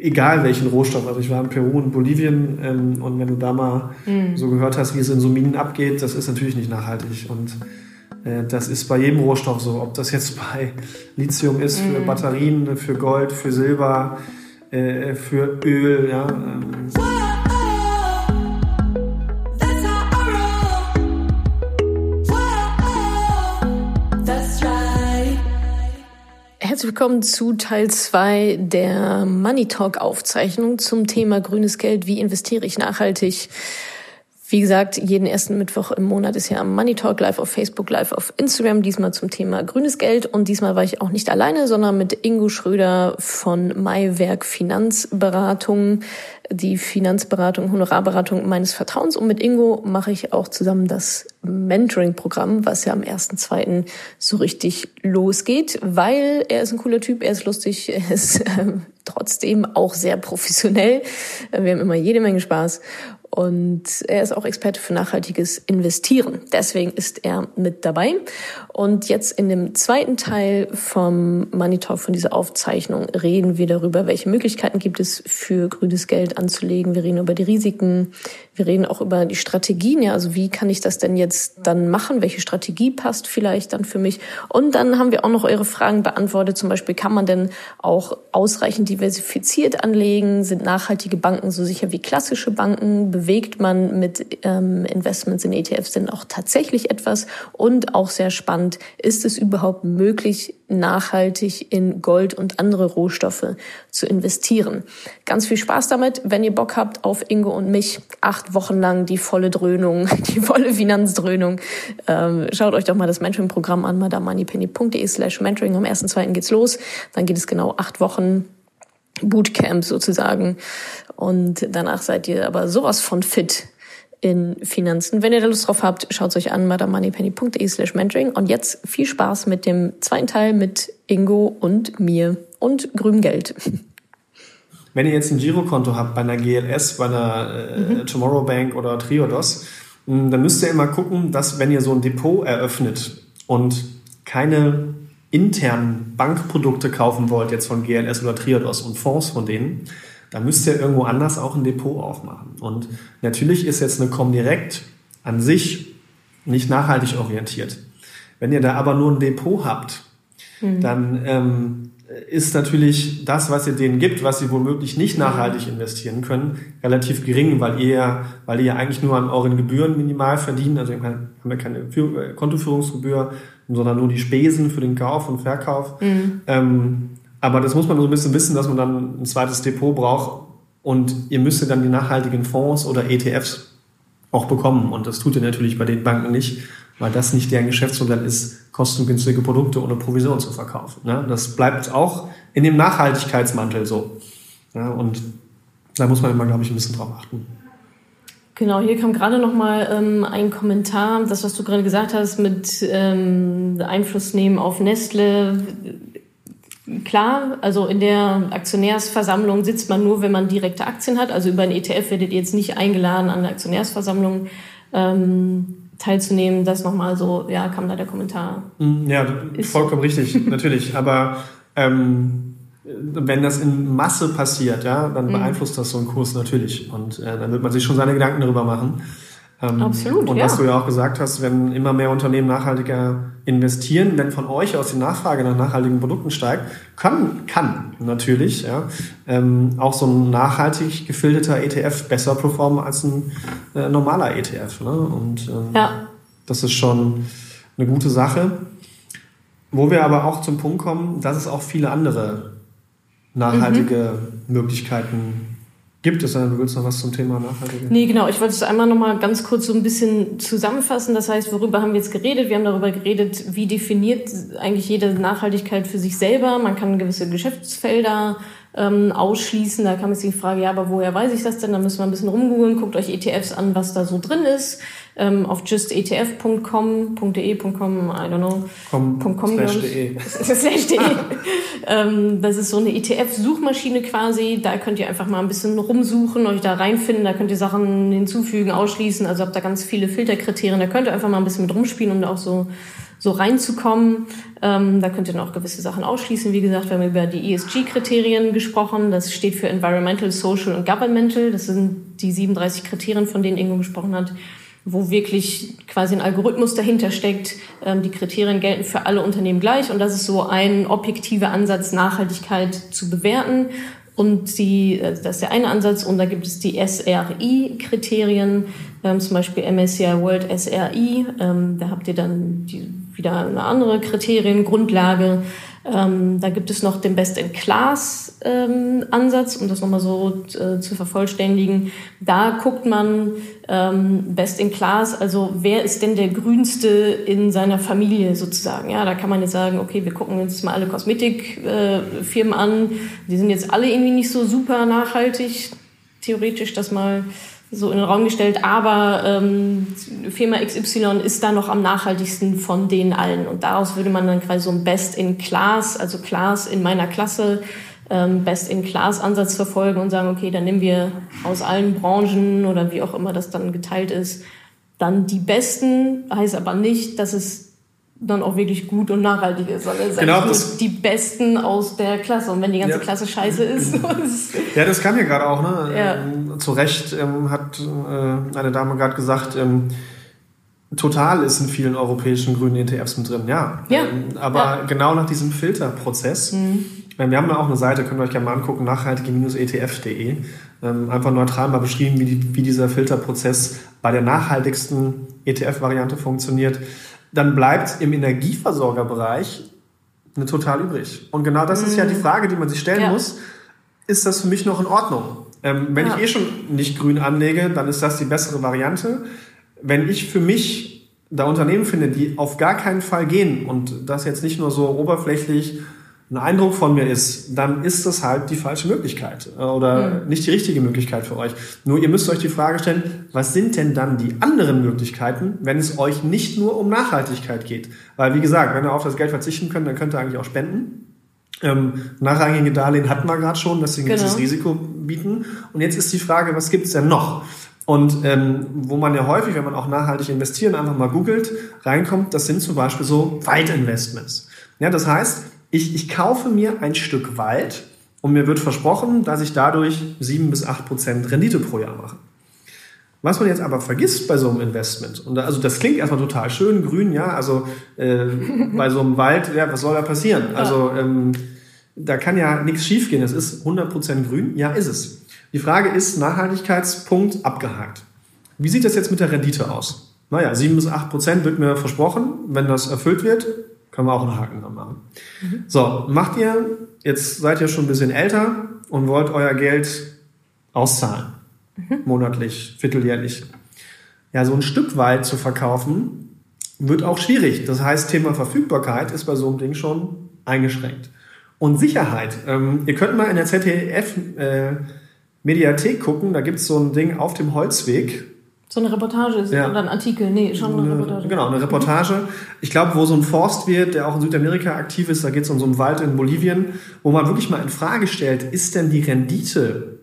egal welchen Rohstoff. Also ich war in Peru und Bolivien ähm, und wenn du da mal mhm. so gehört hast, wie es in so Minen abgeht, das ist natürlich nicht nachhaltig. Und äh, das ist bei jedem Rohstoff so. Ob das jetzt bei Lithium ist, für mhm. Batterien, für Gold, für Silber, äh, für Öl, ja. Ähm. Herzlich willkommen zu Teil 2 der Money Talk Aufzeichnung zum Thema grünes Geld. Wie investiere ich nachhaltig? Wie gesagt, jeden ersten Mittwoch im Monat ist ja Money Talk live auf Facebook, live auf Instagram, diesmal zum Thema grünes Geld. Und diesmal war ich auch nicht alleine, sondern mit Ingo Schröder von Maiwerk Finanzberatung, die Finanzberatung, Honorarberatung meines Vertrauens. Und mit Ingo mache ich auch zusammen das Mentoring-Programm, was ja am 1.2. so richtig losgeht, weil er ist ein cooler Typ, er ist lustig, er ist äh, trotzdem auch sehr professionell. Wir haben immer jede Menge Spaß. Und er ist auch Experte für nachhaltiges Investieren. Deswegen ist er mit dabei. Und jetzt in dem zweiten Teil vom Money Talk, von dieser Aufzeichnung, reden wir darüber, welche Möglichkeiten gibt es für grünes Geld anzulegen. Wir reden über die Risiken. Wir reden auch über die Strategien. Ja, also wie kann ich das denn jetzt dann machen? Welche Strategie passt vielleicht dann für mich? Und dann haben wir auch noch eure Fragen beantwortet. Zum Beispiel, kann man denn auch ausreichend diversifiziert anlegen? Sind nachhaltige Banken so sicher wie klassische Banken? bewegt man mit ähm, Investments in ETFs denn auch tatsächlich etwas? Und auch sehr spannend, ist es überhaupt möglich, nachhaltig in Gold und andere Rohstoffe zu investieren? Ganz viel Spaß damit, wenn ihr Bock habt auf Ingo und mich. Acht Wochen lang die volle Dröhnung, die volle Finanzdröhnung. Ähm, schaut euch doch mal das Mentoring-Programm an, madamoneypenny.de slash mentoring. Am 1.2. geht's los. Dann geht es genau acht Wochen Bootcamp sozusagen. Und danach seid ihr aber sowas von fit in Finanzen. Wenn ihr da Lust drauf habt, schaut es euch an, madamoneypenny.de slash mentoring. Und jetzt viel Spaß mit dem zweiten Teil mit Ingo und mir und grünem Geld. Wenn ihr jetzt ein Girokonto habt bei einer GLS, bei einer äh, mhm. Tomorrow Bank oder Triodos, dann müsst ihr immer gucken, dass wenn ihr so ein Depot eröffnet und keine internen Bankprodukte kaufen wollt, jetzt von GLS oder Triodos und Fonds von denen, da müsst ihr irgendwo anders auch ein Depot aufmachen. Und natürlich ist jetzt eine Comdirect an sich nicht nachhaltig orientiert. Wenn ihr da aber nur ein Depot habt, mhm. dann ähm, ist natürlich das, was ihr denen gibt, was sie womöglich nicht nachhaltig investieren können, relativ gering, weil ihr, weil ihr eigentlich nur an euren Gebühren minimal verdient. Also ihr haben ja keine äh, Kontoführungsgebühr, sondern nur die Spesen für den Kauf und Verkauf. Mhm. Ähm, aber das muss man so ein bisschen wissen, dass man dann ein zweites Depot braucht und ihr müsst dann die nachhaltigen Fonds oder ETFs auch bekommen. Und das tut ihr natürlich bei den Banken nicht, weil das nicht deren Geschäftsmodell ist, kostengünstige Produkte ohne Provision zu verkaufen. Ne? Das bleibt auch in dem Nachhaltigkeitsmantel so. Ja, und da muss man immer, glaube ich, ein bisschen drauf achten. Genau, hier kam gerade noch mal ähm, ein Kommentar, das, was du gerade gesagt hast, mit ähm, Einfluss nehmen auf Nestle. Klar, also in der Aktionärsversammlung sitzt man nur, wenn man direkte Aktien hat. Also über ein ETF werdet ihr jetzt nicht eingeladen, an der Aktionärsversammlung ähm, teilzunehmen. Das nochmal so, ja, kam da der Kommentar. Mm, ja, vollkommen richtig, natürlich. Aber ähm, wenn das in Masse passiert, ja, dann mhm. beeinflusst das so einen Kurs natürlich. Und äh, dann wird man sich schon seine Gedanken darüber machen. Ähm, Absolut. Und ja. was du ja auch gesagt hast, wenn immer mehr Unternehmen nachhaltiger investieren, wenn von euch aus die Nachfrage nach nachhaltigen Produkten steigt, kann, kann natürlich ja, ähm, auch so ein nachhaltig gefilterter ETF besser performen als ein äh, normaler ETF. Ne? Und ähm, ja. das ist schon eine gute Sache. Wo wir aber auch zum Punkt kommen, dass es auch viele andere nachhaltige mhm. Möglichkeiten gibt es. Du willst noch was zum Thema Nachhaltigkeit? Nee, genau. Ich wollte es einmal noch mal ganz kurz so ein bisschen zusammenfassen. Das heißt, worüber haben wir jetzt geredet? Wir haben darüber geredet, wie definiert eigentlich jede Nachhaltigkeit für sich selber. Man kann gewisse Geschäftsfelder ähm, ausschließen. Da kam jetzt die Frage, ja, aber woher weiß ich das denn? Da müssen wir ein bisschen rumgoogeln. Guckt euch ETFs an, was da so drin ist ähm, auf justetf.com.de.com, I don't know. Com, .com, slash de. slash de. ähm, das ist so eine ETF-Suchmaschine quasi. Da könnt ihr einfach mal ein bisschen rumsuchen, euch da reinfinden. Da könnt ihr Sachen hinzufügen, ausschließen. Also habt da ganz viele Filterkriterien. Da könnt ihr einfach mal ein bisschen mit rumspielen und auch so so reinzukommen. Ähm, da könnt ihr noch gewisse Sachen ausschließen. Wie gesagt, wir haben über die ESG-Kriterien gesprochen. Das steht für Environmental, Social und Governmental. Das sind die 37 Kriterien, von denen Ingo gesprochen hat wo wirklich quasi ein Algorithmus dahinter steckt. Ähm, die Kriterien gelten für alle Unternehmen gleich und das ist so ein objektiver Ansatz, Nachhaltigkeit zu bewerten. Und die, äh, das ist der eine Ansatz. Und da gibt es die SRI-Kriterien, ähm, zum Beispiel MSCI World SRI. Ähm, da habt ihr dann die, wieder eine andere Kriteriengrundlage. Ähm, da gibt es noch den Best-in-Class-Ansatz, ähm, um das nochmal so äh, zu vervollständigen. Da guckt man ähm, Best-in-Class, also wer ist denn der Grünste in seiner Familie sozusagen. Ja, da kann man jetzt sagen, okay, wir gucken uns mal alle Kosmetikfirmen äh, an. Die sind jetzt alle irgendwie nicht so super nachhaltig. Theoretisch das mal so in den Raum gestellt, aber ähm, Firma XY ist da noch am nachhaltigsten von den allen. Und daraus würde man dann quasi so ein Best in Class, also Class in meiner Klasse, ähm, Best in Class Ansatz verfolgen und sagen, okay, dann nehmen wir aus allen Branchen oder wie auch immer das dann geteilt ist, dann die Besten, heißt aber nicht, dass es dann auch wirklich gut und nachhaltig ist, sondern es genau, das die Besten aus der Klasse. Und wenn die ganze ja. Klasse scheiße ist. ja, das kam ja gerade auch, ne? Ja. Ähm, zu Recht ähm, hat äh, eine Dame gerade gesagt, ähm, Total ist in vielen europäischen grünen ETFs mit drin, ja. ja. Ähm, aber ja. genau nach diesem Filterprozess. Mhm. Wir haben ja auch eine Seite, könnt ihr euch gerne mal angucken, nachhaltige-etf.de. Ähm, einfach neutral mal beschrieben, wie, die, wie dieser Filterprozess bei der nachhaltigsten ETF-Variante funktioniert dann bleibt im Energieversorgerbereich eine total übrig. Und genau das mhm. ist ja die mhm. Frage, die man sich stellen ja. muss. Ist das für mich noch in Ordnung? Ähm, wenn ja. ich eh schon nicht grün anlege, dann ist das die bessere Variante. Wenn ich für mich da Unternehmen finde, die auf gar keinen Fall gehen und das jetzt nicht nur so oberflächlich ein Eindruck von mir ist, dann ist das halt die falsche Möglichkeit äh, oder mhm. nicht die richtige Möglichkeit für euch. Nur ihr müsst euch die Frage stellen, was sind denn dann die anderen Möglichkeiten, wenn es euch nicht nur um Nachhaltigkeit geht? Weil wie gesagt, wenn ihr auf das Geld verzichten könnt, dann könnt ihr eigentlich auch spenden. Ähm, nachrangige Darlehen hatten wir gerade schon, deswegen genau. das Risiko bieten. Und jetzt ist die Frage, was gibt's denn noch? Und ähm, wo man ja häufig, wenn man auch nachhaltig investieren, einfach mal googelt, reinkommt, das sind zum Beispiel so Waldinvestments. Ja, das heißt, ich, ich kaufe mir ein Stück Wald und mir wird versprochen, dass ich dadurch sieben bis acht Prozent Rendite pro Jahr mache. Was man jetzt aber vergisst bei so einem Investment, und da, also das klingt erstmal total schön, grün, ja, also äh, bei so einem Wald, ja, was soll da passieren? Also ähm, da kann ja nichts schiefgehen. Es ist 100% grün, ja, ist es. Die Frage ist, Nachhaltigkeitspunkt abgehakt. Wie sieht das jetzt mit der Rendite aus? Naja, sieben bis acht Prozent wird mir versprochen. Wenn das erfüllt wird, können wir auch einen Haken dran machen. Mhm. So, macht ihr, jetzt seid ihr schon ein bisschen älter und wollt euer Geld auszahlen. Mhm. Monatlich, vierteljährlich. Ja, so ein Stück weit zu verkaufen, wird auch schwierig. Das heißt, Thema Verfügbarkeit ist bei so einem Ding schon eingeschränkt. Und Sicherheit. Ähm, ihr könnt mal in der ZDF äh, Mediathek gucken, da gibt es so ein Ding auf dem Holzweg. So eine Reportage ist ja. oder ein Artikel, nee, schon eine, eine Reportage. Genau, eine Reportage. Ich glaube, wo so ein Forst wird, der auch in Südamerika aktiv ist, da geht es um so einen Wald in Bolivien, wo man wirklich mal in Frage stellt, ist denn die Rendite,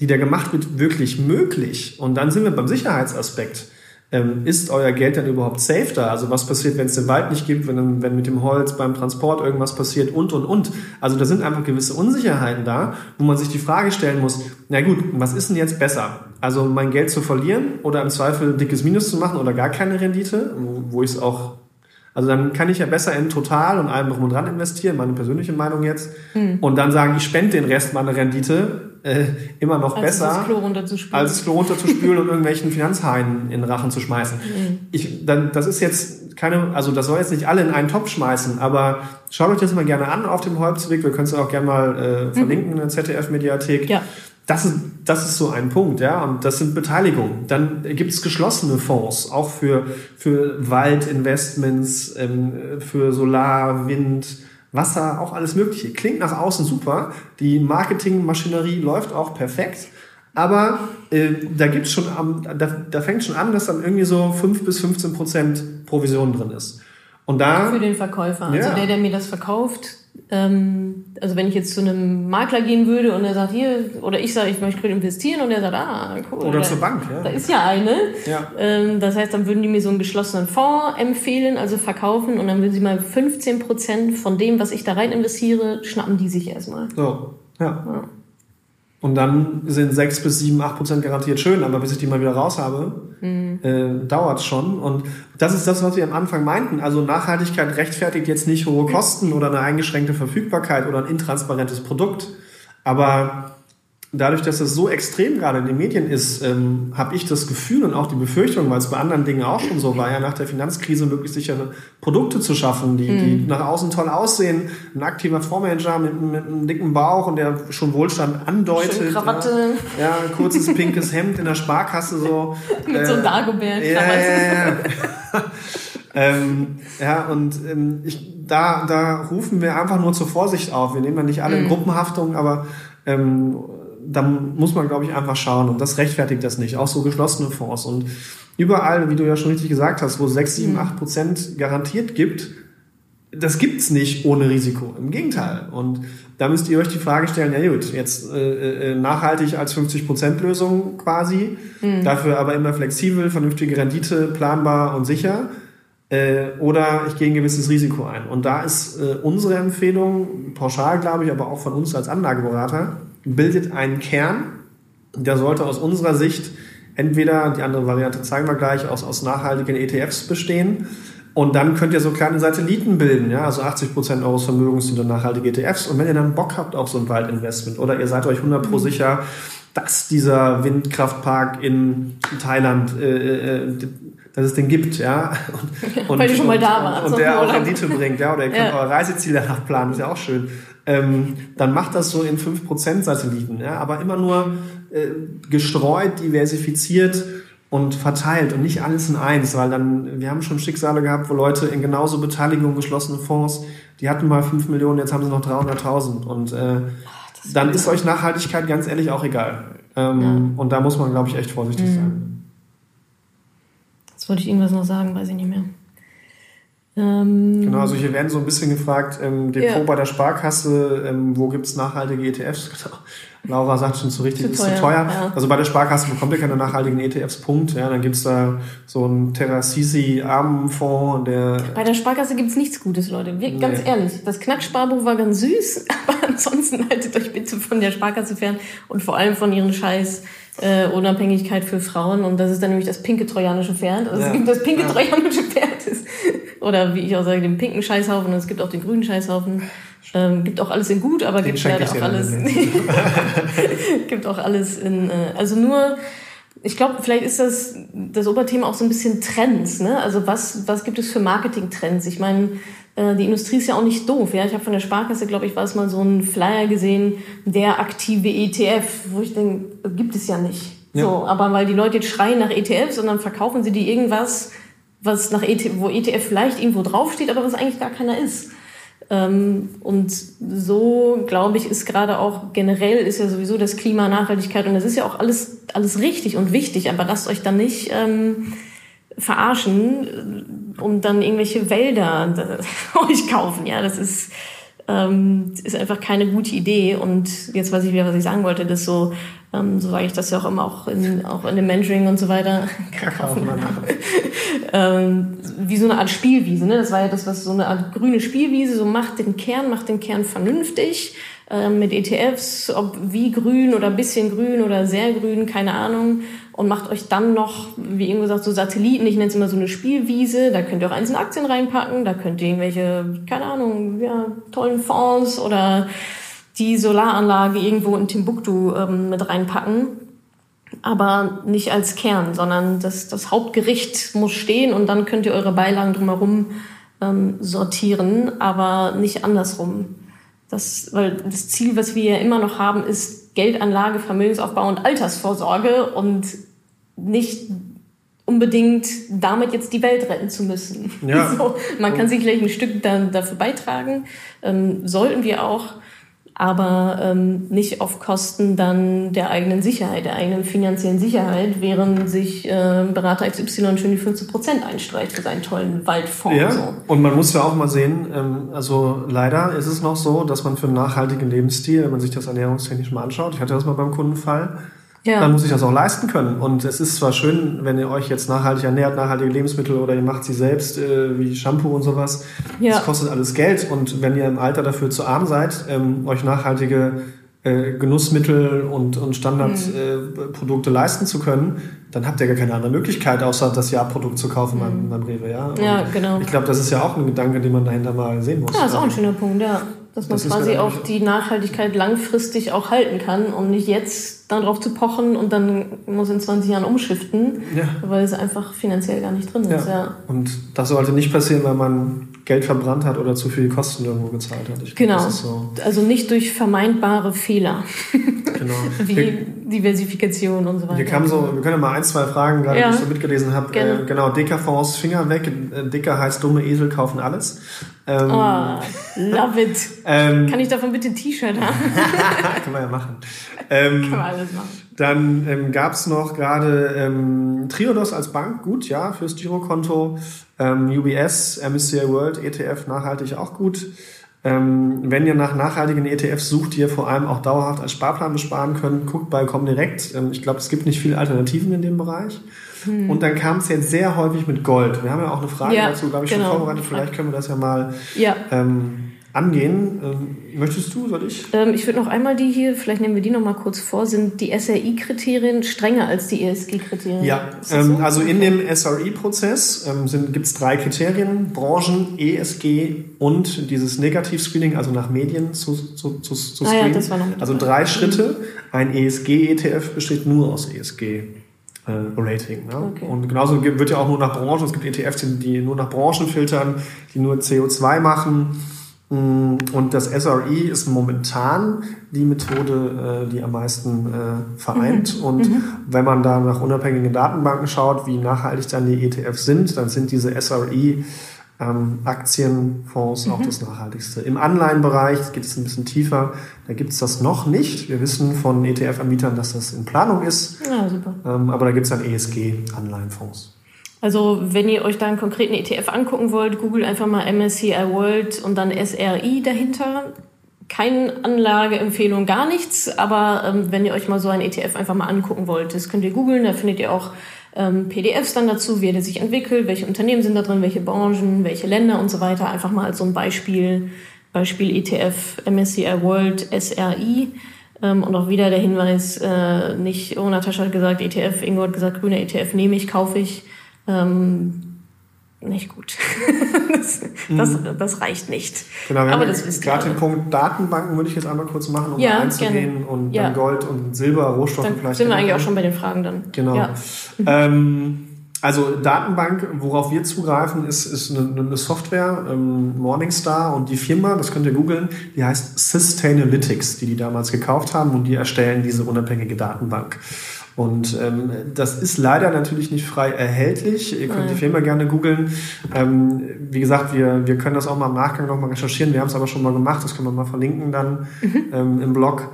die da gemacht wird, wirklich möglich? Und dann sind wir beim Sicherheitsaspekt ähm, ist euer Geld dann überhaupt safe da? Also was passiert, wenn es den Wald nicht gibt, wenn, wenn mit dem Holz beim Transport irgendwas passiert und, und, und. Also da sind einfach gewisse Unsicherheiten da, wo man sich die Frage stellen muss, na gut, was ist denn jetzt besser? Also mein Geld zu verlieren oder im Zweifel dickes Minus zu machen oder gar keine Rendite, wo ich es auch also dann kann ich ja besser in Total und allem drum und dran investieren, meine persönliche Meinung jetzt. Hm. Und dann sagen, ich spende den Rest meiner Rendite äh, immer noch als besser, das als das Klo runterzuspülen und irgendwelchen Finanzhaien in den Rachen zu schmeißen. Hm. Ich, dann, das ist jetzt keine, also das soll jetzt nicht alle in einen Topf schmeißen, aber schaut euch das mal gerne an auf dem Holzweg. Wir können es auch gerne mal äh, mhm. verlinken in der ZDF-Mediathek. Ja. Das ist, das ist so ein Punkt, ja. Und das sind Beteiligungen. Dann gibt es geschlossene Fonds, auch für, für Waldinvestments, ähm, für Solar, Wind, Wasser, auch alles Mögliche. Klingt nach außen super. Die Marketingmaschinerie läuft auch perfekt. Aber äh, da gibt's schon am, da, da fängt schon an, dass dann irgendwie so 5 bis 15 Prozent Provision drin ist. Und da für den Verkäufer, also ja. der, der mir das verkauft, also wenn ich jetzt zu einem Makler gehen würde und er sagt hier, oder ich sage, ich möchte investieren und er sagt, ah, cool. Oder da, zur Bank, ja. Da ist ja eine. Ja. Ähm, das heißt, dann würden die mir so einen geschlossenen Fonds empfehlen, also verkaufen und dann würden sie mal 15 Prozent von dem, was ich da rein investiere, schnappen die sich erstmal. So, ja. ja. Und dann sind 6 bis 7, 8 Prozent garantiert schön, aber bis ich die mal wieder raus habe, mhm. äh, dauert es schon. Und das ist das, was wir am Anfang meinten. Also Nachhaltigkeit rechtfertigt jetzt nicht hohe Kosten oder eine eingeschränkte Verfügbarkeit oder ein intransparentes Produkt. Aber dadurch, dass das so extrem gerade in den Medien ist, ähm, habe ich das Gefühl und auch die Befürchtung, weil es bei anderen Dingen auch schon so war, ja nach der Finanzkrise möglichst sichere Produkte zu schaffen, die, mhm. die nach außen toll aussehen. Ein aktiver Fondsmanager mit, mit einem dicken Bauch und der schon Wohlstand andeutet. Schön Krawatte. Ja, ja, ein kurzes pinkes Hemd in der Sparkasse so. mit äh, so einem äh, Dagobert-Krawatte. Ja, ja, ja. ähm, ja, und ähm, ich, da, da rufen wir einfach nur zur Vorsicht auf. Wir nehmen ja nicht alle in mhm. Gruppenhaftung, aber ähm, da muss man, glaube ich, einfach schauen. Und das rechtfertigt das nicht. Auch so geschlossene Fonds. Und überall, wie du ja schon richtig gesagt hast, wo 6, 7, 8 Prozent garantiert gibt, das gibt's nicht ohne Risiko. Im Gegenteil. Und da müsst ihr euch die Frage stellen, ja gut, jetzt äh, äh nachhaltig als 50%-Lösung quasi, mhm. dafür aber immer flexibel, vernünftige Rendite, planbar und sicher. Äh, oder ich gehe ein gewisses Risiko ein. Und da ist äh, unsere Empfehlung, pauschal glaube ich, aber auch von uns als Anlageberater, bildet einen Kern, der sollte aus unserer Sicht entweder, die andere Variante zeigen wir gleich, aus, aus nachhaltigen ETFs bestehen. Und dann könnt ihr so kleine Satelliten bilden, ja, also 80 Prozent eures Vermögens sind dann nachhaltige ETFs. Und wenn ihr dann Bock habt auf so ein Waldinvestment oder ihr seid euch 100 pro mhm. sicher, dass dieser Windkraftpark in Thailand, äh, äh, dass es den gibt, ja. Und, Weil ihr schon mal da wart. Und, und der auch Rendite bringt, ja. Oder ihr könnt ja. eure Reiseziele nachplanen, ist ja auch schön ähm, dann macht das so in 5% Satelliten, ja, aber immer nur äh, gestreut, diversifiziert und verteilt und nicht alles in eins, weil dann, wir haben schon Schicksale gehabt, wo Leute in genauso Beteiligung geschlossene Fonds, die hatten mal 5 Millionen, jetzt haben sie noch 300.000 und äh, dann ist euch Nachhaltigkeit ganz ehrlich auch egal. Ähm, ja. Und da muss man, glaube ich, echt vorsichtig mhm. sein. Jetzt wollte ich irgendwas noch sagen, weiß ich nicht mehr. Ähm, genau, also hier werden so ein bisschen gefragt, ähm, Depot ja. bei der Sparkasse, ähm, wo gibt's nachhaltige ETFs? Laura sagt schon zu richtig, zu ist teuer, zu teuer. Ja. Also bei der Sparkasse bekommt ihr keine nachhaltigen ETFs, Punkt. Ja, dann gibt's da so einen Terrasisi Armenfonds, der... Bei der Sparkasse gibt's nichts Gutes, Leute. Wir, ganz nee. ehrlich, das Knacksparbuch war ganz süß, aber ansonsten haltet euch bitte von der Sparkasse fern und vor allem von ihren Scheiß äh, Unabhängigkeit für Frauen und das ist dann nämlich das pinke trojanische Pferd. Also ja. es gibt das pinke ja. trojanische Pferd oder wie ich auch sage, den pinken Scheißhaufen und es gibt auch den grünen Scheißhaufen. Ähm, gibt auch alles in gut, aber den gibt leider auch alles. gibt auch alles in. Äh, also nur, ich glaube, vielleicht ist das das Oberthema auch so ein bisschen Trends. Ne? Also was was gibt es für Marketing-Trends? Ich meine, die Industrie ist ja auch nicht doof. Ja? Ich habe von der Sparkasse, glaube ich, war es mal so ein Flyer gesehen, der aktive ETF, wo ich denke, gibt es ja nicht. Ja. So, aber weil die Leute jetzt schreien nach ETFs und dann verkaufen sie die irgendwas, was nach ETF, wo ETF vielleicht irgendwo draufsteht, aber was eigentlich gar keiner ist. Ähm, und so, glaube ich, ist gerade auch generell ist ja sowieso das Klima, Nachhaltigkeit und das ist ja auch alles, alles richtig und wichtig, aber lasst euch dann nicht ähm, verarschen und dann irgendwelche Wälder euch kaufen. Ja, das ist, ähm, ist einfach keine gute Idee. Und jetzt weiß ich wieder, was ich sagen wollte, das so, ähm, so sage ich das ja auch immer auch in, auch in dem Mentoring und so weiter. ähm, wie so eine Art Spielwiese. Ne? Das war ja das, was so eine Art grüne Spielwiese, so macht den Kern, macht den Kern vernünftig mit ETFs, ob wie grün oder bisschen grün oder sehr grün, keine Ahnung und macht euch dann noch, wie eben gesagt, so Satelliten, ich nenne es immer so eine Spielwiese, da könnt ihr auch einzelne Aktien reinpacken, da könnt ihr irgendwelche, keine Ahnung, ja, tollen Fonds oder die Solaranlage irgendwo in Timbuktu ähm, mit reinpacken. Aber nicht als Kern, sondern das, das Hauptgericht muss stehen und dann könnt ihr eure Beilagen drumherum ähm, sortieren, aber nicht andersrum. Das, weil das Ziel, was wir ja immer noch haben, ist Geldanlage, Vermögensaufbau und Altersvorsorge und nicht unbedingt damit jetzt die Welt retten zu müssen. Ja. So, man kann sich vielleicht ein Stück dann dafür beitragen, ähm, sollten wir auch. Aber ähm, nicht auf Kosten dann der eigenen Sicherheit, der eigenen finanziellen Sicherheit, während sich äh, Berater XY schon die 15 Prozent einstreicht für seinen tollen Waldfonds. Ja, So. und man muss ja auch mal sehen, ähm, also leider ist es noch so, dass man für einen nachhaltigen Lebensstil, wenn man sich das ernährungstechnisch mal anschaut, ich hatte das mal beim Kundenfall, Ja. dann muss ich das auch leisten können. Und es ist zwar schön, wenn ihr euch jetzt nachhaltig ernährt, nachhaltige Lebensmittel oder ihr macht sie selbst, äh, wie Shampoo und sowas. Ja. Das kostet alles Geld. Und wenn ihr im Alter dafür zu arm seid, ähm, euch nachhaltige äh, Genussmittel und, und Standardprodukte äh, Produkte leisten zu können, dann habt ihr gar keine andere Möglichkeit, außer das Jahrprodukt zu kaufen beim, beim Rewe. Ja, Und Ja, genau. Ich glaube, das ist ja auch ein Gedanke, den man dahinter mal sehen muss. Ja, ist auch ein schöner Punkt, ja. Dass man Das quasi auch die Nachhaltigkeit langfristig auch halten kann und nicht jetzt dann drauf zu pochen und dann muss in 20 Jahren umschiften, Ja. weil es einfach finanziell gar nicht drin ist. Ja. Und das sollte nicht passieren, weil man Geld verbrannt hat oder zu viel Kosten irgendwo gezahlt hat. Ich Genau. Ist so. Also nicht durch vermeintbare Fehler, Genau. wie Wir, Diversifikation und so weiter. wir, kamen so, wir können ja mal ein, zwei Fragen, gerade Ja. die ich so mitgelesen habe. Äh, genau, Dicker-Fonds, Finger weg. Dicker heißt dumme Esel kaufen alles. Ähm, Ah, love it. ähm, Kann ich davon bitte ein T-Shirt haben? kann man ja machen. Ähm, Kann man alles machen. Dann ähm, gab es noch gerade ähm, Triodos als Bank, gut, ja, fürs Girokonto. Ähm, UBS, MSCI World, ETF, nachhaltig auch gut. Ähm, wenn ihr nach nachhaltigen ETFs sucht, die ihr vor allem auch dauerhaft als Sparplan besparen könnt, guckt bei Comdirect. Ähm, ich glaube, es gibt nicht viele Alternativen in dem Bereich. Und dann kam es jetzt sehr häufig mit Gold. Wir haben ja auch eine Frage Ja, dazu, glaube ich, genau. schon vorbereitet. Vielleicht können wir das ja mal Ja. ähm, angehen. Ähm, möchtest du, soll ich? Ähm, ich würde noch einmal die hier, vielleicht nehmen wir die noch mal kurz vor, sind die SRI-Kriterien strenger als die ESG-Kriterien? Ja, ähm, so? also in dem SRE-Prozess ähm, gibt es drei Kriterien, Branchen, ESG und dieses Negativ-Screening, also nach Medien zu, zu, zu, zu Ah ja, screenen. mit also drei Schritte. Ein ESG-ETF besteht nur aus ESG-Rating. ne? Okay. Und genauso wird ja auch nur nach Branchen, es gibt ETFs, die nur nach Branchen filtern, die nur CO2 machen. Mm, Und das SRE ist momentan die Methode, äh, die am meisten äh, vereint. Und wenn man da nach unabhängigen Datenbanken schaut, wie nachhaltig dann die ETFs sind, dann sind diese SRE ähm, Aktienfonds auch das nachhaltigste. Im Anleihenbereich geht es ein bisschen tiefer. Da gibt es das noch nicht. Wir wissen von ETF-Anbietern, dass das in Planung ist. Ja, super. Ähm, aber da gibt es dann ESG-Anleihenfonds. Also wenn ihr euch da einen konkreten ETF angucken wollt, googelt einfach mal MSCI World und dann SRI dahinter. Keine Anlageempfehlung, gar nichts, aber ähm, wenn ihr euch mal so ein ETF einfach mal angucken wollt, das könnt ihr googeln, da findet ihr auch ähm, PDFs dann dazu, wie der sich entwickelt, welche Unternehmen sind da drin, welche Branchen, welche Länder und so weiter. Einfach mal als so ein Beispiel, Beispiel ETF MSCI World SRI. Ähm, und auch wieder der Hinweis, äh, nicht, oh, Natascha hat gesagt ETF, Ingo hat gesagt, grüner ETF nehme ich, kaufe ich. Ähm, nicht gut. das, das, das reicht nicht. Genau, wir Aber haben das gerade den. Punkt Datenbanken würde ich jetzt einmal kurz machen, um Ja, einzugehen gerne. und Ja. dann Gold und Silber, Rohstoffe Dann vielleicht. sind wir eigentlich auch schon bei den Fragen dann. Genau. Ja. Ähm, also Datenbank, worauf wir zugreifen, ist, ist eine, eine Software, ähm, Morningstar und die Firma, das könnt ihr googeln, die heißt Sustainalytics, die die damals gekauft haben und die erstellen diese unabhängige Datenbank. Und ähm, das ist leider natürlich nicht frei erhältlich. Ihr könnt Nein. die Firma gerne googeln. Ähm, wie gesagt, wir, wir können das auch mal im Nachgang nochmal recherchieren. Wir haben es aber schon mal gemacht. Das können wir mal verlinken dann ähm, im Blog.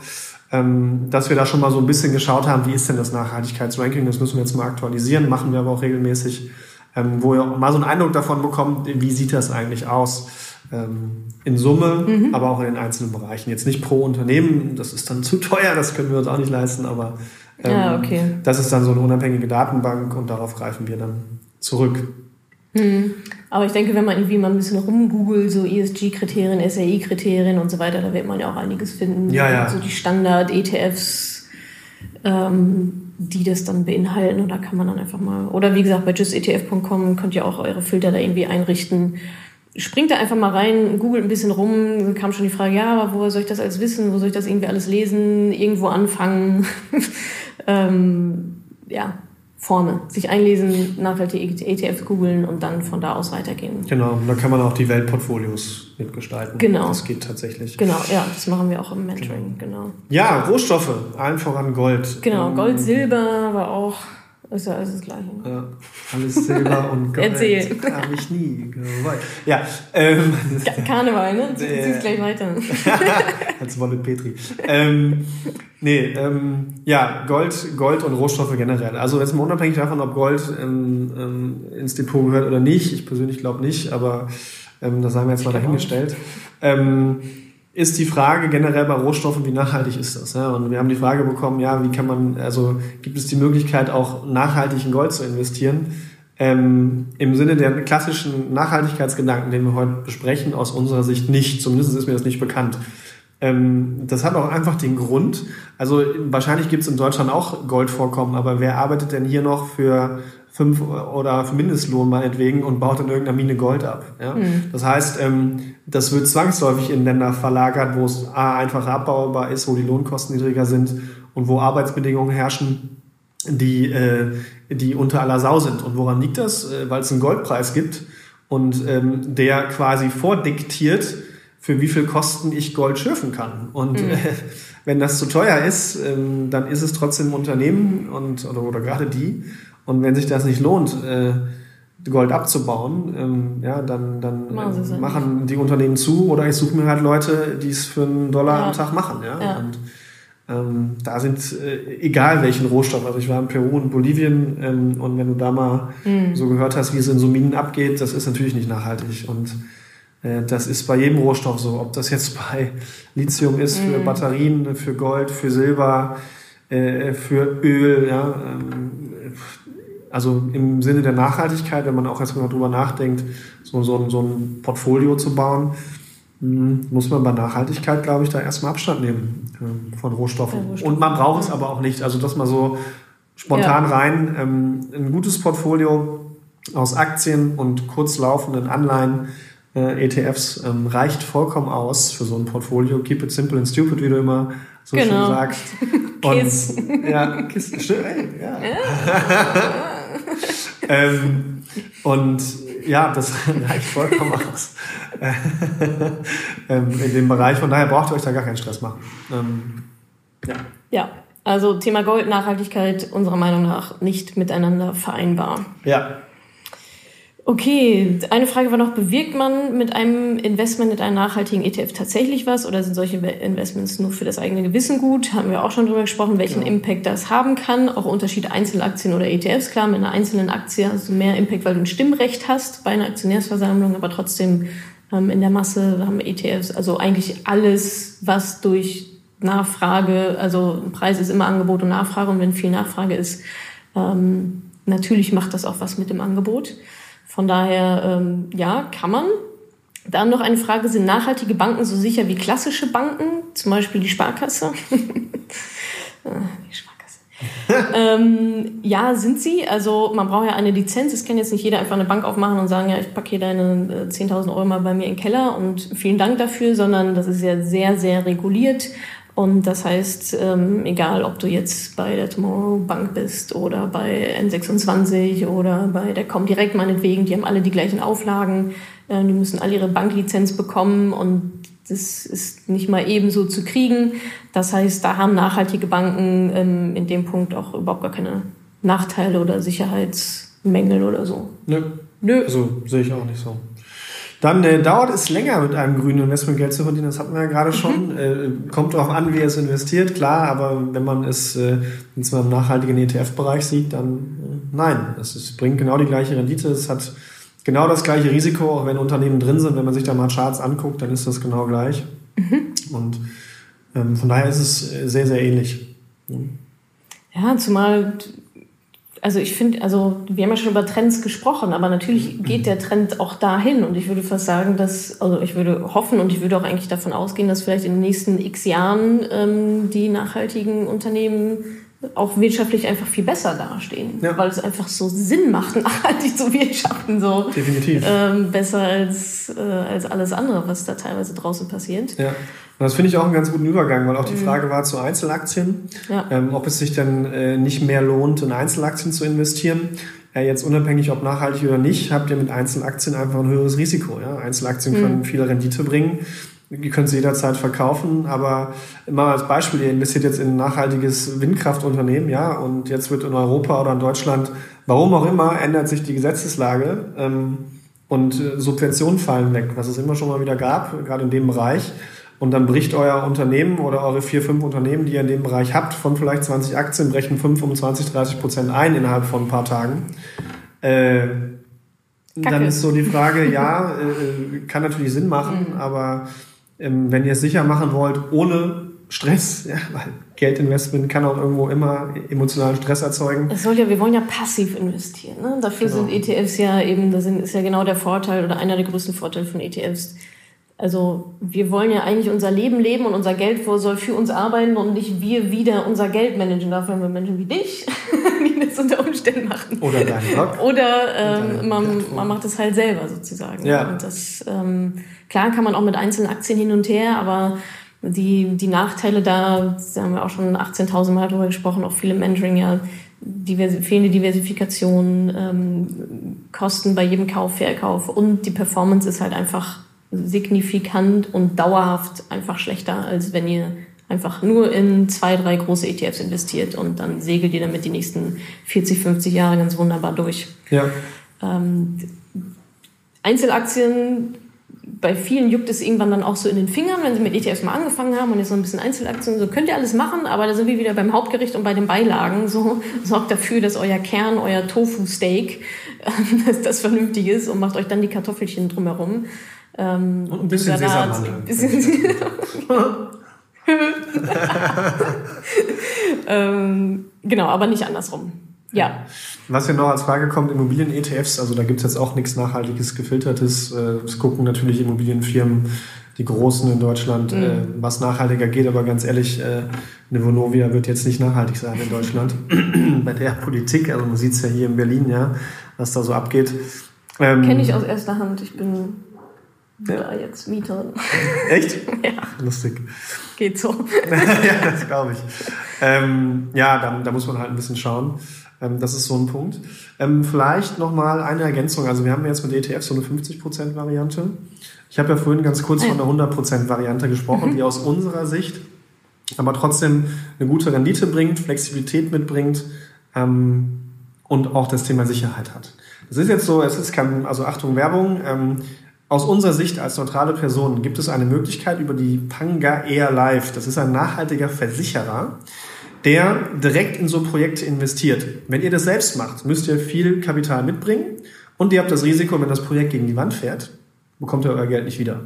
Ähm, dass wir da schon mal so ein bisschen geschaut haben, wie ist denn das Nachhaltigkeitsranking? Das müssen wir jetzt mal aktualisieren, machen wir aber auch regelmäßig, ähm, wo ihr auch mal so einen Eindruck davon bekommt, wie sieht das eigentlich aus? Ähm, in Summe, aber auch in den einzelnen Bereichen. Jetzt nicht pro Unternehmen, das ist dann zu teuer, das können wir uns auch nicht leisten, aber ähm, Ja, okay. das ist dann so eine unabhängige Datenbank und darauf greifen wir dann zurück. Aber ich denke, wenn man irgendwie mal ein bisschen rumgoogelt, so ESG-Kriterien, SRI-Kriterien und so weiter, da wird man ja auch einiges finden. Ja, ja. So die Standard-ETFs, ähm, die das dann beinhalten. Und da kann man dann einfach mal, oder wie gesagt, bei justetf.com könnt ihr auch eure Filter da irgendwie einrichten. Springt da einfach mal rein, googelt ein bisschen rum, dann kam schon die Frage, ja, aber woher soll ich das alles wissen, wo soll ich das irgendwie alles lesen, irgendwo anfangen. ähm, ja, Formel. Sich einlesen, nachhaltige ETFs googeln und dann von da aus weitergehen. Genau, und da kann man auch die Weltportfolios mitgestalten. Genau. Das geht tatsächlich. Genau, ja, das machen wir auch im Mentoring, genau. Ja, Rohstoffe, allen voran Gold. Genau, Ähm, Gold, Silber war auch ist ja alles das Gleiche. Ja, alles Silber und Gold. Erzähl. Habe ich nie gewollt. Ja, ähm, Karneval, ne? Du äh, gleich weiter. Als Wolle Petri. Ähm, nee, ähm, ja, Gold, Gold und Rohstoffe generell. Also jetzt mal unabhängig davon, ob Gold ähm, ins Depot gehört oder nicht. Ich persönlich glaube nicht, aber ähm, das haben wir jetzt mal dahingestellt. Ähm, ist die Frage generell bei Rohstoffen, wie nachhaltig ist das? Und wir haben die Frage bekommen, ja, wie kann man, also gibt es die Möglichkeit, auch nachhaltig in Gold zu investieren? Ähm, Im Sinne der klassischen Nachhaltigkeitsgedanken, den wir heute besprechen, aus unserer Sicht nicht. Zumindest ist mir das nicht bekannt. Ähm, das hat auch einfach den Grund, also wahrscheinlich gibt es in Deutschland auch Goldvorkommen, aber wer arbeitet denn hier noch für fünf oder Mindestlohn meinetwegen und baut in irgendeiner Mine Gold ab. Ja? Mhm. Das heißt, ähm, das wird zwangsläufig in Länder verlagert, wo es A, einfacher abbaubar ist, wo die Lohnkosten niedriger sind und wo Arbeitsbedingungen herrschen, die, äh, die unter aller Sau sind. Und woran liegt das? Äh, weil es einen Goldpreis gibt und ähm, der quasi vordiktiert, für wie viel Kosten ich Gold schürfen kann. Und mhm. äh, wenn das zu teuer ist, ähm, dann ist es trotzdem Unternehmen und, oder, oder gerade die. Und wenn sich das nicht lohnt, äh, Gold abzubauen, ähm, ja, dann, dann äh, machen die Unternehmen zu oder ich suche mir halt Leute, die es für einen Dollar ja. am Tag machen. Ja? ja. Und ähm, da sind, äh, egal welchen Rohstoff, also ich war in Peru und Bolivien ähm, und wenn du da mal mhm. so gehört hast, wie es in so Minen abgeht, das ist natürlich nicht nachhaltig. Und äh, das ist bei jedem Rohstoff so, ob das jetzt bei Lithium ist, für mhm. Batterien, für Gold, für Silber, äh, für Öl, ja, ähm, also im Sinne der Nachhaltigkeit, wenn man auch erstmal drüber nachdenkt, so, so, so ein Portfolio zu bauen, hm, muss man bei Nachhaltigkeit, glaube ich, da erstmal Abstand nehmen ähm, von Rohstoffen. Rohstoff. Und man braucht es aber auch nicht. Also, dass man so spontan ja. rein ähm, ein gutes Portfolio aus Aktien und kurzlaufenden Anleihen, äh, ETFs, ähm, reicht vollkommen aus für so ein Portfolio. Keep it simple and stupid, wie du immer so genau. schön sagst. Kiss. ja, Kiss. Stimmt, ey, ja. ähm, und ja, das reicht vollkommen aus ähm, in dem Bereich. Von daher braucht ihr euch da gar keinen Stress machen. Ähm, ja. ja, also Thema Gold, Nachhaltigkeit unserer Meinung nach nicht miteinander vereinbar. Ja. Okay, eine Frage war noch, bewirkt man mit einem Investment in einen nachhaltigen ETF tatsächlich was oder sind solche Investments nur für das eigene Gewissen gut? Haben wir auch schon drüber gesprochen, welchen ja. Impact das haben kann. Auch Unterschied Einzelaktien oder ETFs. Klar, mit einer einzelnen Aktie hast du mehr Impact, weil du ein Stimmrecht hast bei einer Aktionärsversammlung, aber trotzdem ähm, in der Masse haben ETFs, also eigentlich alles, was durch Nachfrage, also Preis ist immer Angebot und Nachfrage und wenn viel Nachfrage ist, ähm, natürlich macht das auch was mit dem Angebot. Von daher, ähm, ja, kann man. Dann noch eine Frage, sind nachhaltige Banken so sicher wie klassische Banken, zum Beispiel die Sparkasse? Ah, die Sparkasse. ähm, ja, sind sie. Also man braucht ja eine Lizenz. Es kann jetzt nicht jeder einfach eine Bank aufmachen und sagen, ja, ich packe hier deine 10.000 äh, Euro mal bei mir in den Keller und vielen Dank dafür, sondern das ist ja sehr, sehr reguliert. Und das heißt, ähm, egal ob du jetzt bei der Tomorrow Bank bist oder bei N26 oder bei der Comdirect meinetwegen, die haben alle die gleichen Auflagen, äh, die müssen alle ihre Banklizenz bekommen und das ist nicht mal ebenso zu kriegen. Das heißt, da haben nachhaltige Banken ähm, in dem Punkt auch überhaupt gar keine Nachteile oder Sicherheitsmängel oder so. Nö. Nö. Also sehe ich auch nicht so. Dann äh, dauert es länger, mit einem grünen Investment Geld zu verdienen. Das hatten wir ja gerade schon. Mhm. Äh, kommt darauf an, wie er es investiert, klar. Aber wenn man es äh, jetzt mal im nachhaltigen ETF-Bereich sieht, dann äh, nein. Es, es bringt genau die gleiche Rendite. Es hat genau das gleiche Risiko, auch wenn Unternehmen drin sind. Wenn man sich da mal Charts anguckt, dann ist das genau gleich. Mhm. Und ähm, von daher ist es äh, sehr, sehr ähnlich. Ja, zumal also ich finde, also wir haben ja schon über Trends gesprochen, aber natürlich geht der Trend auch dahin. Und ich würde fast sagen, dass, also ich würde hoffen und ich würde auch eigentlich davon ausgehen, dass vielleicht in den nächsten x Jahren ähm, die nachhaltigen Unternehmen auch wirtschaftlich einfach viel besser dastehen, ja. weil es einfach so Sinn macht, nachhaltig zu wirtschaften, so definitiv ähm, besser als äh, als alles andere, was da teilweise draußen passiert. Ja. Und das finde ich auch einen ganz guten Übergang, weil auch die mhm. Frage war zu Einzelaktien, ja. ähm, ob es sich denn äh, nicht mehr lohnt, in Einzelaktien zu investieren. Ja, jetzt unabhängig, ob nachhaltig oder nicht, habt ihr mit Einzelaktien einfach ein höheres Risiko. Ja? Einzelaktien mhm. können viel Rendite bringen ihr könnt sie jederzeit verkaufen, aber mal als Beispiel, ihr investiert jetzt in ein nachhaltiges Windkraftunternehmen, ja, und jetzt wird in Europa oder in Deutschland, warum auch immer, ändert sich die Gesetzeslage ähm, und äh, Subventionen fallen weg, was es immer schon mal wieder gab, gerade in dem Bereich. Und dann bricht euer Unternehmen oder eure vier, fünf Unternehmen, die ihr in dem Bereich habt, von vielleicht 20 Aktien, brechen 5, 25, 30 Prozent ein innerhalb von ein paar Tagen. Äh, dann ist so die Frage, ja, äh, kann natürlich Sinn machen, mhm. aber ähm, wenn ihr es sicher machen wollt, ohne Stress, ja, weil Geldinvestment kann auch irgendwo immer emotionalen Stress erzeugen. Es soll ja, wir wollen ja passiv investieren. Ne? Dafür genau. sind ETFs ja eben, das ist ja genau der Vorteil oder einer der größten Vorteile von ETFs. Also wir wollen ja eigentlich unser Leben leben und unser Geld soll für uns arbeiten und nicht wir wieder unser Geld managen. Dafür haben wir Menschen wie dich, die das unter Umständen machen. Oder dein Blog. Oder ähm, man, man macht es halt selber sozusagen. Ja. Und das, ähm, klar kann man auch mit einzelnen Aktien hin und her, aber die, die Nachteile da, da haben wir auch schon 18.000 Mal drüber gesprochen, auch viele Mentoring, ja, diverse, fehlende Diversifikation, ähm, Kosten bei jedem Kauf, Verkauf und die Performance ist halt einfach signifikant und dauerhaft einfach schlechter, als wenn ihr einfach nur in zwei, drei große ETFs investiert und dann segelt ihr damit die nächsten 40, 50 Jahre ganz wunderbar durch. Ja. Ähm, Einzelaktien, bei vielen juckt es irgendwann dann auch so in den Fingern, wenn sie mit ETFs mal angefangen haben und jetzt so ein bisschen Einzelaktien, so könnt ihr alles machen, aber da sind wir wieder beim Hauptgericht und bei den Beilagen. So sorgt dafür, dass euer Kern, euer Tofu-Steak, dass das vernünftig ist und macht euch dann die Kartoffelchen drumherum. Ähm, und ein bisschen Sesammandeln. ähm, genau, aber nicht andersrum. Ja. Was hier noch als Frage kommt, Immobilien-ETFs, also da gibt es jetzt auch nichts Nachhaltiges, Gefiltertes. Äh, es gucken natürlich Immobilienfirmen, die Großen in Deutschland, mhm. äh, was nachhaltiger geht, aber ganz ehrlich, äh, eine Vonovia wird jetzt nicht nachhaltig sein in Deutschland. Bei der Politik, also man sieht es ja hier in Berlin, ja, was da so abgeht. Ähm, Kenne ich aus erster Hand. Ich bin ja. da jetzt Mieterin. Echt? ja. Lustig. Geht so. ja, das glaube ich. Ähm, ja, da, da muss man halt ein bisschen schauen. Ähm, das ist so ein Punkt. Ähm, vielleicht nochmal eine Ergänzung. Also wir haben jetzt mit ETF so eine 50% Variante. Ich habe ja vorhin ganz kurz von einer 100% Variante gesprochen, mhm. die aus unserer Sicht aber trotzdem eine gute Rendite bringt, Flexibilität mitbringt ähm, und auch das Thema Sicherheit hat. Das ist jetzt so, es ist kein, also Achtung Werbung, ähm, aus unserer Sicht als neutrale Person gibt es eine Möglichkeit über die Panga Air Life. Das ist ein nachhaltiger Versicherer, der direkt in so Projekte investiert. Wenn ihr das selbst macht, müsst ihr viel Kapital mitbringen und ihr habt das Risiko, wenn das Projekt gegen die Wand fährt, bekommt ihr euer Geld nicht wieder.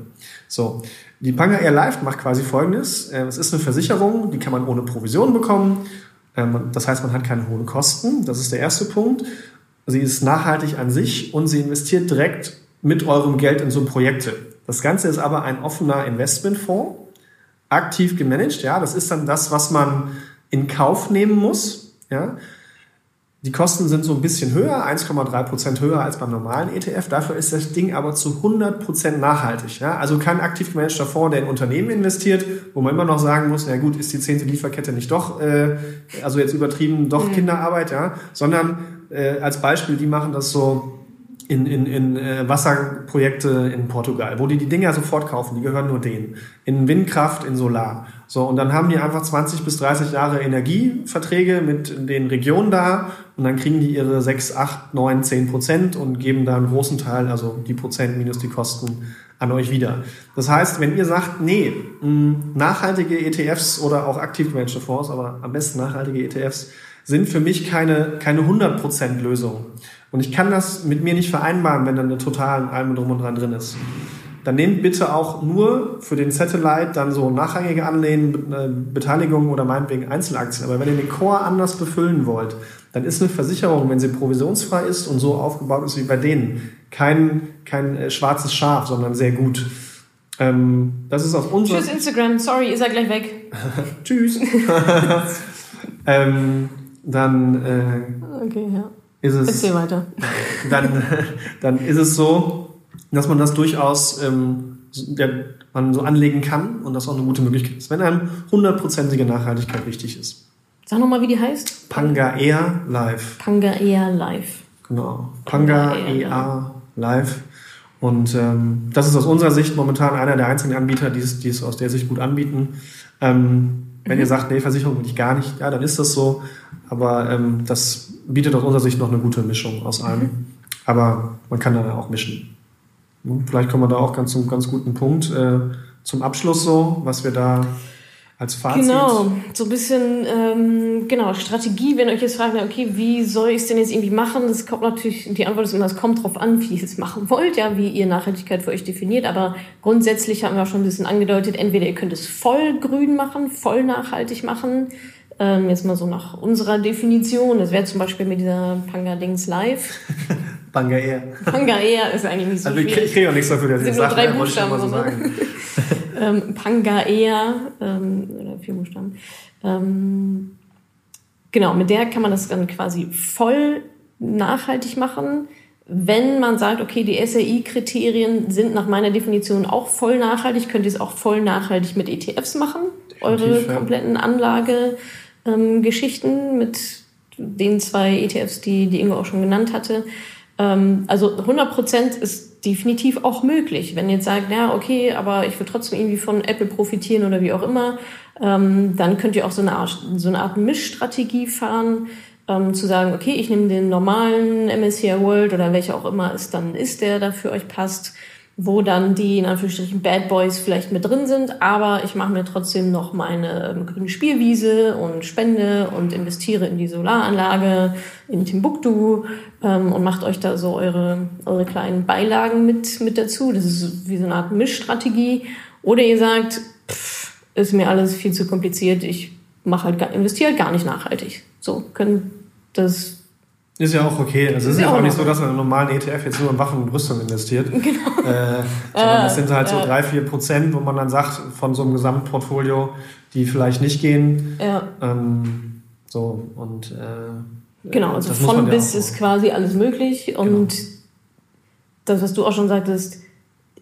So. Die Panga Air Life macht quasi Folgendes. Äh, es ist eine Versicherung, die kann man ohne Provision bekommen. Ähm, das heißt, man hat keine hohen Kosten. Das ist der erste Punkt. Sie ist nachhaltig an sich und sie investiert direkt mit eurem Geld in so Projekte. Das Ganze ist aber ein offener Investmentfonds, aktiv gemanagt. Ja, das ist dann das, was man in Kauf nehmen muss. Ja, die Kosten sind so ein bisschen höher, 1,3 Prozent höher als beim normalen ETF. Dafür ist das Ding aber zu 100 Prozent nachhaltig. Ja? Also kein aktiv gemanagter Fonds, der in Unternehmen investiert, wo man immer noch sagen muss, na gut, ist die zehnte Lieferkette nicht doch, äh, also jetzt übertrieben, doch mhm. Kinderarbeit, ja, sondern äh, als Beispiel, die machen das so in, in, in äh, Wasserprojekte in Portugal, wo die die Dinger sofort kaufen, die gehören nur denen. In Windkraft, in Solar. So, und dann haben die einfach 20 bis 30 Jahre Energieverträge mit den Regionen da und dann kriegen die ihre 6, 8, 9, 10 Prozent und geben da einen großen Teil, also die Prozent minus die Kosten, an euch wieder. Das heißt, wenn ihr sagt, nee, nachhaltige ETFs oder auch aktiv gemanagte Fonds, aber am besten nachhaltige ETFs, sind für mich keine, keine 100% Lösung. Und ich kann das mit mir nicht vereinbaren, wenn dann eine total allem drum und dran drin ist. Dann nehmt bitte auch nur für den Satellite dann so nachrangige Anlehen, äh, Beteiligungen oder meinetwegen Einzelaktien. Aber wenn ihr den Core anders befüllen wollt, dann ist eine Versicherung, wenn sie provisionsfrei ist und so aufgebaut ist wie bei denen, kein, kein äh, schwarzes Schaf, sondern sehr gut. Ähm, das ist aus unserer Tschüss Instagram, sorry, ihr seid gleich weg. Tschüss. ähm, dann äh, okay, ja ist es. Erzähl weiter. Dann, dann ist es so, dass man das durchaus ähm, ja, man so anlegen kann und das auch eine gute Möglichkeit ist, wenn einem hundertprozentige Nachhaltigkeit wichtig ist. Sag nochmal, wie die heißt. Panga Air Live. Panga Air Live. Genau. Panga, Panga Air Live. Und ähm, das ist aus unserer Sicht momentan einer der einzigen Anbieter, die es, die es aus der Sicht gut anbieten. Ähm, wenn mhm. ihr sagt, nee, Versicherung will ich gar nicht, ja, dann ist das so. Aber ähm, das bietet aus unserer Sicht noch eine gute Mischung aus allem. Mhm. Aber man kann dann auch mischen. Vielleicht kommen wir da auch ganz zum ganz guten Punkt äh, zum Abschluss so, was wir da als Fazit. Genau, so ein bisschen, ähm, genau, Strategie, wenn euch jetzt fragt, okay, wie soll ich es denn jetzt irgendwie machen? Das kommt natürlich, die Antwort ist immer, es kommt drauf an, wie ihr es machen wollt, ja, wie ihr Nachhaltigkeit für euch definiert. Aber grundsätzlich haben wir auch schon ein bisschen angedeutet, entweder ihr könnt es voll grün machen, voll nachhaltig machen. Ähm, jetzt mal so nach unserer Definition. Das wäre zum Beispiel mit dieser Panga-Dings Live. Panga Air. Panga Air ist eigentlich nicht so Also ich kriege krieg auch nichts dafür, dass ich das sage. drei Buchstaben, so sagen. ähm, Pangaea, ähm, oder vier Buchstaben. Ähm, genau, mit der kann man das dann quasi voll nachhaltig machen. Wenn man sagt, okay, die SRI-Kriterien sind nach meiner Definition auch voll nachhaltig, könnt ihr es auch voll nachhaltig mit ETFs machen. Eure kompletten Anlagegeschichten ähm, mit den zwei ETFs, die, die Ingo auch schon genannt hatte. Ähm, also 100 Prozent ist definitiv auch möglich. Wenn ihr jetzt sagt, ja, okay, aber ich will trotzdem irgendwie von Apple profitieren oder wie auch immer, ähm, dann könnt ihr auch so eine Art, so eine Art Mischstrategie fahren, ähm, zu sagen, okay, ich nehme den normalen MSCI World oder welcher auch immer es dann ist, der da für euch passt wo dann die in Anführungsstrichen Bad Boys vielleicht mit drin sind, aber ich mache mir trotzdem noch meine ähm, grüne Spielwiese und spende und investiere in die Solaranlage in Timbuktu ähm, und macht euch da so eure, eure kleinen Beilagen mit, mit dazu. Das ist wie so eine Art Mischstrategie. Oder ihr sagt, pff, ist mir alles viel zu kompliziert, ich mache halt, investiere halt gar nicht nachhaltig. So, können das ist ja auch okay. Also es ist ja auch, auch nicht so, dass man einen normalen ETF jetzt nur in Waffen und Rüstung investiert. Genau. Äh, sondern das sind halt so drei, vier Prozent, wo man dann sagt, von so einem Gesamtportfolio, die vielleicht nicht gehen. Ja. Ähm, so und äh, Genau, also von bis ja ist quasi alles möglich. Und genau. das, was du auch schon sagtest,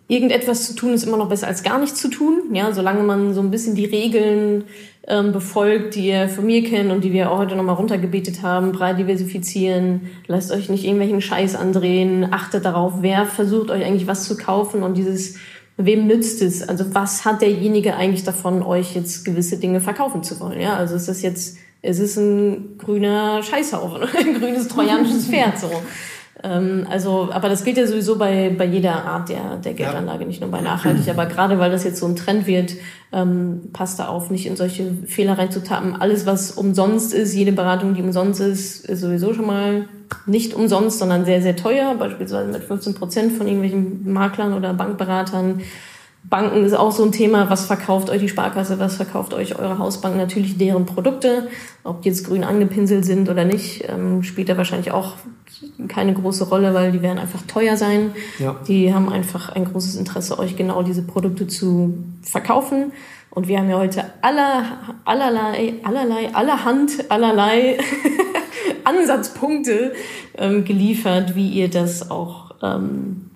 irgendetwas zu tun ist immer noch besser als gar nichts zu tun. Ja, solange man so ein bisschen die Regeln ähm, befolgt, die ihr von mir kennt und die wir auch heute nochmal runtergebetet haben, breit diversifizieren, lasst euch nicht irgendwelchen Scheiß andrehen, achtet darauf, wer versucht euch eigentlich was zu kaufen und dieses, wem nützt es? Also was hat derjenige eigentlich davon, euch jetzt gewisse Dinge verkaufen zu wollen? Ja, also ist das jetzt, es ist ein grüner Scheißhaufen, ein grünes trojanisches Pferd, so. Ähm, also, aber das gilt ja sowieso bei, bei jeder Art der, der Geldanlage, nicht nur bei nachhaltig. Aber gerade weil das jetzt so ein Trend wird, ähm, passt da auf, nicht in solche Fehler reinzutappen. Alles, was umsonst ist, jede Beratung, die umsonst ist, ist sowieso schon mal nicht umsonst, sondern sehr, sehr teuer. Beispielsweise mit 15 Prozent von irgendwelchen Maklern oder Bankberatern. Banken ist auch so ein Thema, was verkauft euch die Sparkasse, was verkauft euch eure Hausbank, natürlich deren Produkte. Ob die jetzt grün angepinselt sind oder nicht, ähm, spielt da wahrscheinlich auch keine große Rolle, weil die werden einfach teuer sein. Ja. Die haben einfach ein großes Interesse, euch genau diese Produkte zu verkaufen. Und wir haben ja heute aller, allerlei, allerlei, allerhand, allerlei Ansatzpunkte ähm, geliefert, wie ihr das auch ähm,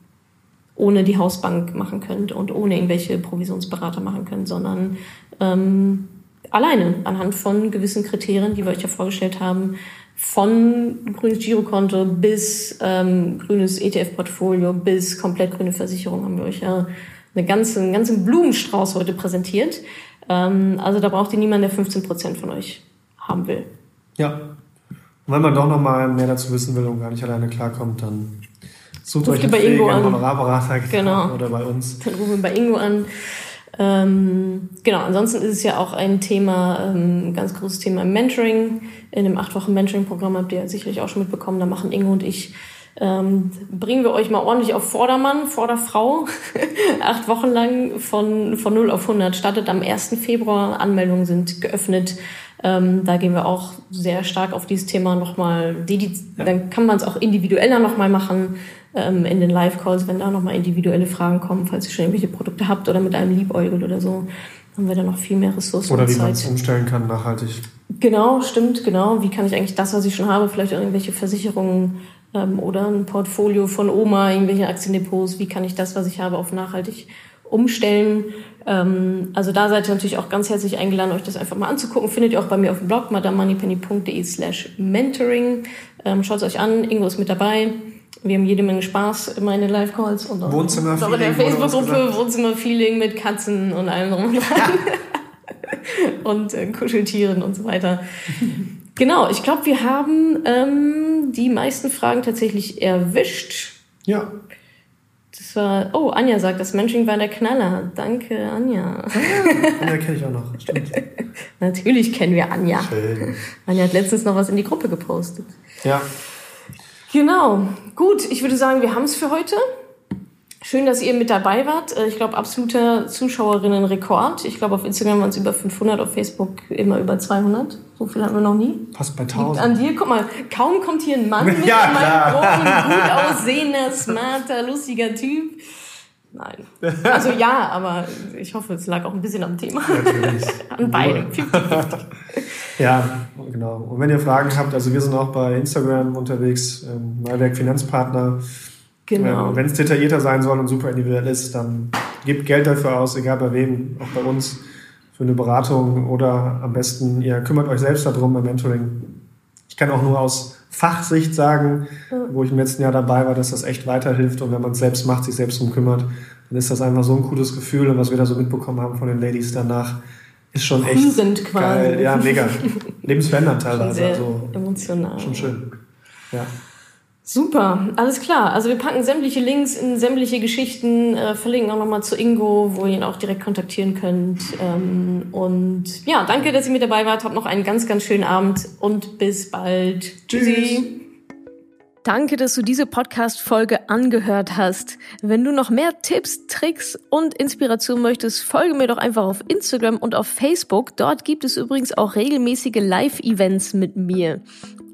ohne die Hausbank machen könnt und ohne irgendwelche Provisionsberater machen könnt, sondern ähm, alleine anhand von gewissen Kriterien, die wir euch ja vorgestellt haben, von grünes Girokonto bis ähm, grünes ETF-Portfolio bis komplett grüne Versicherung haben wir euch ja eine ganze, einen ganzen Blumenstrauß heute präsentiert. Ähm, also da braucht ihr niemanden, der 15 Prozent von euch haben will. Ja. Und wenn man doch noch mal mehr dazu wissen will und gar nicht alleine klarkommt, dann Sucht Ruft euch bei Ingo an. Honorarberater genau. oder bei uns. Dann rufen wir bei Ingo an. Ähm, genau, ansonsten ist es ja auch ein Thema, ähm, ganz großes Thema im Mentoring. In dem acht Wochen Mentoring-Programm habt ihr sicherlich auch schon mitbekommen, da machen Ingo und ich ähm, bringen wir euch mal ordentlich auf Vordermann, Vorderfrau. Acht Wochen lang von, von 0 auf 100. Startet am 1. Februar. Anmeldungen sind geöffnet. Ähm, da gehen wir auch sehr stark auf dieses Thema nochmal. Die, die, ja. Dann kann man es auch individueller nochmal machen ähm, in den Live-Calls, wenn da nochmal individuelle Fragen kommen, falls ihr schon irgendwelche Produkte habt oder mit einem Liebäugel oder so, haben wir da noch viel mehr Ressourcen. Oder wie man es umstellen kann, nachhaltig. Genau, stimmt, genau. Wie kann ich eigentlich das, was ich schon habe, vielleicht irgendwelche Versicherungen ähm, oder ein Portfolio von Oma, irgendwelche Aktiendepots, wie kann ich das, was ich habe, auf nachhaltig umstellen. Ähm, also da seid ihr natürlich auch ganz herzlich eingeladen, euch das einfach mal anzugucken. Findet ihr auch bei mir auf dem Blog madamoneypenny.de slash mentoring. Ähm, Schaut es euch an, Ingo ist mit dabei. Wir haben jede Menge Spaß in den Live-Calls und auch, auch in der Facebook-Gruppe. Wohnzimmer-Feeling mit Katzen und allem drum und dran. und äh, Kuscheltieren und so weiter. Genau, ich glaube, wir haben ähm, die meisten Fragen tatsächlich erwischt. Ja. Das war, oh, Anja sagt, das Mensching war der Knaller. Danke, Anja. Anja kenne ich auch noch. Stimmt. Natürlich kennen wir Anja. Schön. Anja hat letztens noch was in die Gruppe gepostet. Ja. Genau. Gut, ich würde sagen, wir haben es für heute. Schön, dass ihr mit dabei wart. Äh, Ich glaube, absoluter Zuschauerinnenrekord. Ich glaube, auf Instagram waren es über 500, auf Facebook immer über 200. So viel hatten wir noch nie. Fast bei Liegt 1000. an dir. Guck mal, kaum kommt hier ein Mann mit Ja, in meinem großen, gut aussehender, smarter, lustiger Typ. Nein. Also ja, aber ich hoffe, es lag auch ein bisschen am Thema. Natürlich. An beidem. Ja, genau. Und wenn ihr Fragen habt, also wir sind auch bei Instagram unterwegs, ähm, Neuwerk Finanzpartner. Genau. Ähm, wenn es detaillierter sein soll und super individuell ist, dann gebt Geld dafür aus, egal bei wem, auch bei uns, für eine Beratung oder am besten, ihr kümmert euch selbst darum beim Mentoring. Ich kann auch nur aus Fachsicht sagen, wo ich im letzten Jahr dabei war, dass das echt weiterhilft und wenn man es selbst macht, sich selbst drum kümmert, dann ist das einfach so ein cooles Gefühl und was wir da so mitbekommen haben von den Ladies danach, ist schon echt Rührend quasi. geil. Ja, mega. Lebensverändernd Schon teilweise. sehr Also emotional. schon schön. Ja. Super, alles klar. Also wir packen sämtliche Links in sämtliche Geschichten, äh, verlinken auch nochmal zu Ingo, wo ihr ihn auch direkt kontaktieren könnt. Ähm, und ja, danke, dass ihr mit dabei wart. Habt noch einen ganz, ganz schönen Abend und bis bald. Tschüssi. Danke, dass du diese Podcast-Folge angehört hast. Wenn du noch mehr Tipps, Tricks und Inspiration möchtest, folge mir doch einfach auf Instagram und auf Facebook. Dort gibt es übrigens auch regelmäßige Live-Events mit mir.